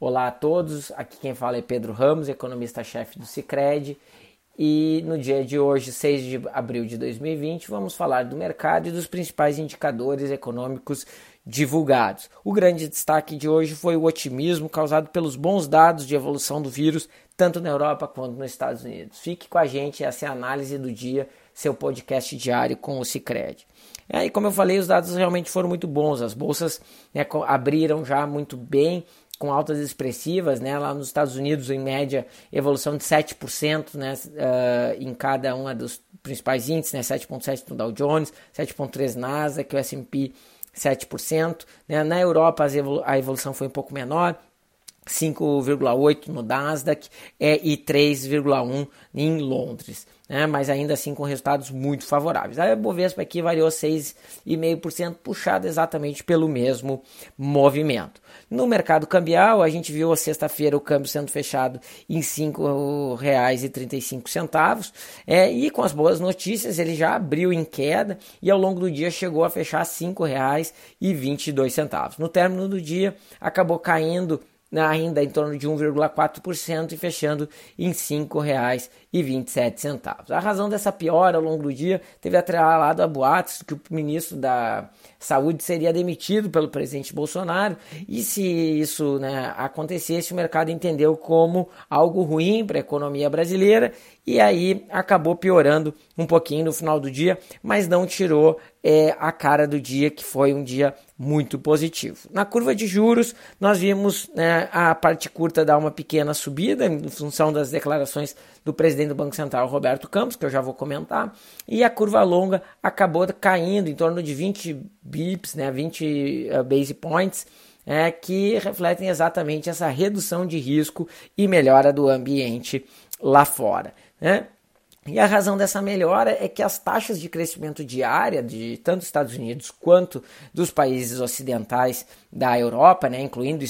Olá a todos, aqui quem fala é Pedro Ramos, economista-chefe do Cicred. E no dia de hoje, 6 de abril de 2020, vamos falar do mercado e dos principais indicadores econômicos divulgados. O grande destaque de hoje foi o otimismo causado pelos bons dados de evolução do vírus, tanto na Europa quanto nos Estados Unidos. Fique com a gente, essa é a análise do dia, seu podcast diário com o Cicred. E como eu falei, os dados realmente foram muito bons. As bolsas né, abriram já muito bem com altas expressivas, né? Lá nos Estados Unidos, em média, evolução de 7% né? Uh, em cada um dos principais índices, né? 7,7% no Dow Jones, 7,3% Nasdaq, o S&P 7%. Né? Na Europa, a evolução foi um pouco menor, 5,8% no Nasdaq é, e 3,1% em Londres né, mas ainda assim com resultados muito favoráveis. A Bovespa aqui variou 6,5%, puxado exatamente pelo mesmo movimento. No mercado cambial, a gente viu a sexta-feira o câmbio sendo fechado em R$ 5,35, é, e com as boas notícias ele já abriu em queda e ao longo do dia chegou a fechar R$ 5,22. No término do dia, acabou caindo ainda em torno de 1,4% e fechando em R$ 5,27. A razão dessa piora ao longo do dia teve atrelado a boatos que o ministro da Saúde seria demitido pelo presidente Bolsonaro e se isso né, acontecesse, o mercado entendeu como algo ruim para a economia brasileira e aí acabou piorando um pouquinho no final do dia, mas não tirou é, a cara do dia, que foi um dia muito positivo. Na curva de juros, nós vimos né, a parte curta dar uma pequena subida em função das declarações do presidente do Banco Central, Roberto Campos, que eu já vou comentar, e a curva longa acabou caindo em torno de 20 bips, né, 20 uh, base points, é, que refletem exatamente essa redução de risco e melhora do ambiente lá fora. Né? E a razão dessa melhora é que as taxas de crescimento diária de tanto Estados Unidos quanto dos países ocidentais da Europa, né, incluindo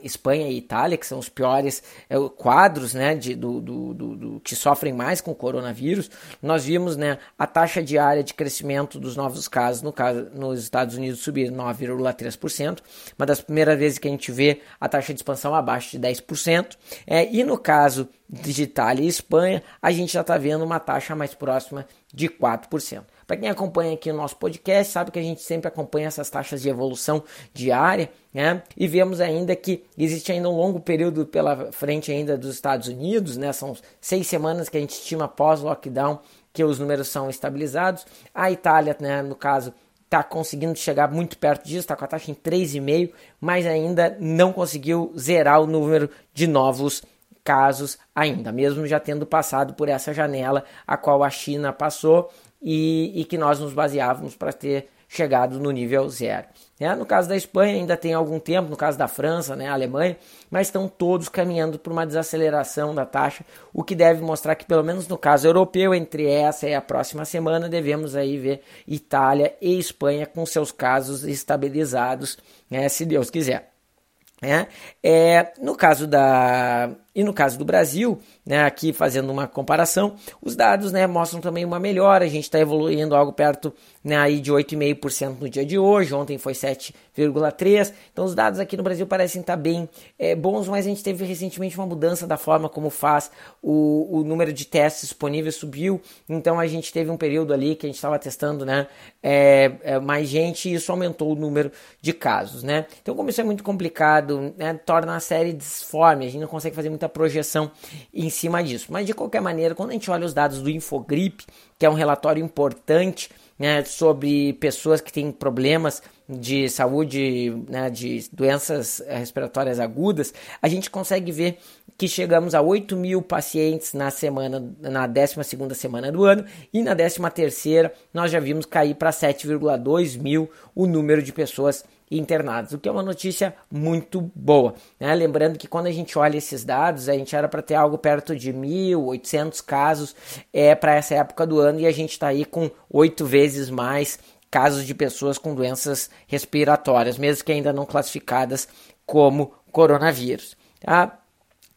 Espanha e Itália, que são os piores é, quadros né, de, do, do, do, do, que sofrem mais com o coronavírus, nós vimos né, a taxa diária de crescimento dos novos casos no caso, nos Estados Unidos subir 9,3%, uma das primeiras vezes que a gente vê a taxa de expansão abaixo de 10%, é, e no caso de Itália e Espanha, a gente já está vendo uma taxa mais próxima de 4%. Para quem acompanha aqui o nosso podcast, sabe que a gente sempre acompanha essas taxas de evolução diária, né? E vemos ainda que existe ainda um longo período pela frente ainda dos Estados Unidos, né? São seis semanas que a gente estima pós-lockdown que os números são estabilizados. A Itália, né, no caso, está conseguindo chegar muito perto disso, está com a taxa em 3,5, mas ainda não conseguiu zerar o número de novos casos ainda, mesmo já tendo passado por essa janela a qual a China passou e, e que nós nos baseávamos para ter chegado no nível zero. Né? No caso da Espanha ainda tem algum tempo, no caso da França, né, Alemanha, mas estão todos caminhando por uma desaceleração da taxa, o que deve mostrar que pelo menos no caso europeu, entre essa e a próxima semana, devemos aí ver Itália e Espanha com seus casos estabilizados, né, se Deus quiser. É, é, no caso da e no caso do Brasil, né, aqui fazendo uma comparação, os dados né, mostram também uma melhora. A gente está evoluindo algo perto né, aí de 8,5% no dia de hoje. Ontem foi 7,3%. Então os dados aqui no Brasil parecem estar tá bem é, bons, mas a gente teve recentemente uma mudança da forma como faz o, o número de testes disponíveis subiu. Então a gente teve um período ali que a gente estava testando né, é, é, mais gente e isso aumentou o número de casos. Né? Então, como isso é muito complicado, né, torna a série disforme. A gente não consegue fazer muita projeção em cima disso. Mas de qualquer maneira, quando a gente olha os dados do Infogrip, que é um relatório importante né, sobre pessoas que têm problemas de saúde, né, de doenças respiratórias agudas, a gente consegue ver que chegamos a 8 mil pacientes na semana, na 12 semana do ano, e na 13 terceira nós já vimos cair para 7,2 mil o número de pessoas internados, o que é uma notícia muito boa. Né? Lembrando que quando a gente olha esses dados, a gente era para ter algo perto de 1.800 casos é, para essa época do ano e a gente está aí com oito vezes mais casos de pessoas com doenças respiratórias, mesmo que ainda não classificadas como coronavírus. Tá?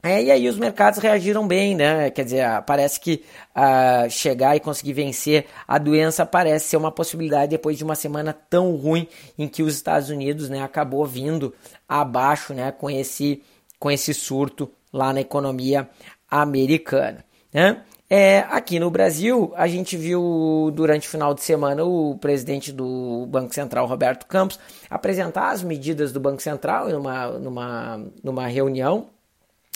É, e aí os mercados reagiram bem, né? Quer dizer, parece que uh, chegar e conseguir vencer a doença parece ser uma possibilidade depois de uma semana tão ruim em que os Estados Unidos né, acabou vindo abaixo né, com esse com esse surto lá na economia americana. Né? É, aqui no Brasil, a gente viu durante o final de semana o presidente do Banco Central, Roberto Campos, apresentar as medidas do Banco Central numa, numa, numa reunião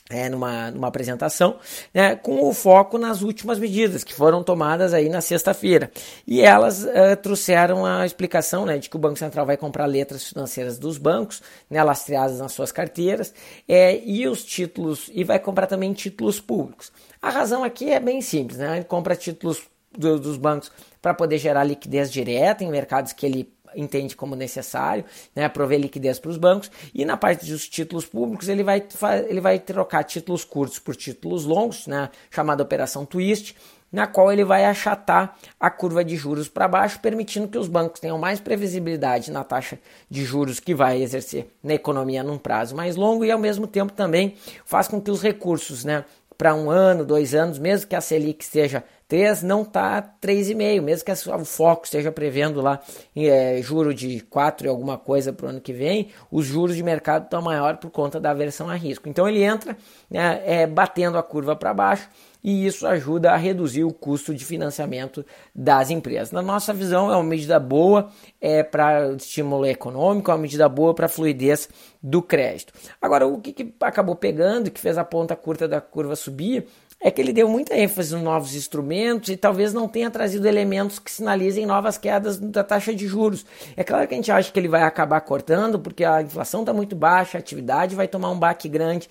é, numa, numa apresentação, né, com o foco nas últimas medidas que foram tomadas aí na sexta-feira. E elas uh, trouxeram a explicação né, de que o Banco Central vai comprar letras financeiras dos bancos, né, lastreadas nas suas carteiras, é, e os títulos, e vai comprar também títulos públicos. A razão aqui é bem simples, né? Ele compra títulos do, dos bancos para poder gerar liquidez direta em mercados que ele entende como necessário, né, prover liquidez para os bancos, e na parte dos títulos públicos ele vai, ele vai trocar títulos curtos por títulos longos, né, chamada operação twist, na qual ele vai achatar a curva de juros para baixo, permitindo que os bancos tenham mais previsibilidade na taxa de juros que vai exercer na economia num prazo mais longo e ao mesmo tempo também faz com que os recursos, né, para um ano, dois anos, mesmo que a Selic esteja 3, não está 3,5, mesmo que o foco esteja prevendo lá é, juro de 4 e alguma coisa para o ano que vem, os juros de mercado estão maior por conta da aversão a risco. Então ele entra né, é, batendo a curva para baixo e isso ajuda a reduzir o custo de financiamento das empresas. Na nossa visão, é uma medida boa é, para estímulo econômico, é uma medida boa para a fluidez do crédito. Agora, o que, que acabou pegando, que fez a ponta curta da curva subir, é que ele deu muita ênfase nos novos instrumentos e talvez não tenha trazido elementos que sinalizem novas quedas da taxa de juros. É claro que a gente acha que ele vai acabar cortando, porque a inflação está muito baixa, a atividade vai tomar um baque grande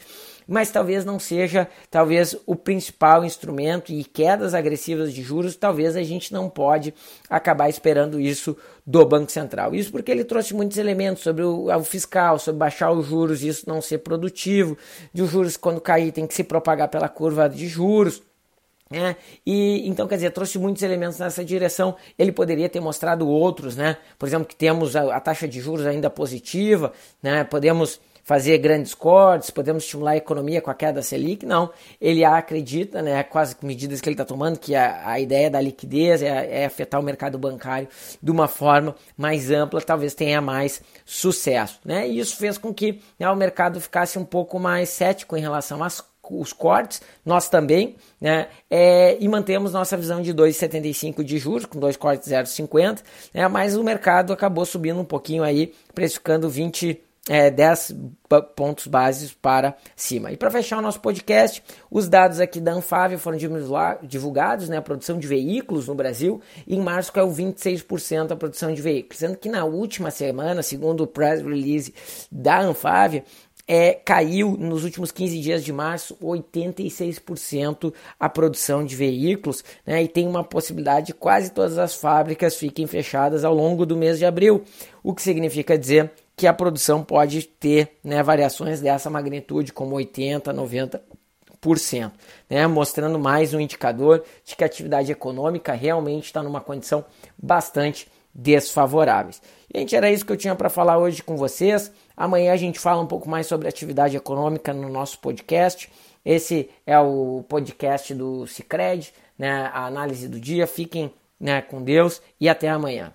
mas talvez não seja talvez o principal instrumento e quedas agressivas de juros, talvez a gente não pode acabar esperando isso do Banco Central. Isso porque ele trouxe muitos elementos sobre o, o fiscal, sobre baixar os juros, isso não ser produtivo, de os juros quando cair tem que se propagar pela curva de juros. É, e então, quer dizer, trouxe muitos elementos nessa direção. Ele poderia ter mostrado outros, né? Por exemplo, que temos a, a taxa de juros ainda positiva, né? Podemos fazer grandes cortes, podemos estimular a economia com a queda da Selic. Não, ele acredita, né, com as medidas que ele está tomando, que a, a ideia da liquidez é, é, afetar o mercado bancário de uma forma mais ampla, talvez tenha mais sucesso. Né? E isso fez com que né, o mercado ficasse um pouco mais cético em relação às os cortes, nós também, né? É, e mantemos nossa visão de 2,75 de juros, com dois cortes 0,50, né? mas o mercado acabou subindo um pouquinho aí, precificando 20 é, 10 pontos bases para cima. E para fechar o nosso podcast, os dados aqui da Anfávia foram divulgados, né, a produção de veículos no Brasil, em março caiu 26% a produção de veículos, sendo que na última semana, segundo o press release da Anfávia, é, caiu nos últimos 15 dias de março 86% a produção de veículos, né, e tem uma possibilidade de quase todas as fábricas fiquem fechadas ao longo do mês de abril, o que significa dizer que a produção pode ter né, variações dessa magnitude, como 80%, 90%, né, mostrando mais um indicador de que a atividade econômica realmente está numa condição bastante desfavorável. Gente, era isso que eu tinha para falar hoje com vocês. Amanhã a gente fala um pouco mais sobre atividade econômica no nosso podcast. Esse é o podcast do Cicred, né, a análise do dia. Fiquem né, com Deus e até amanhã.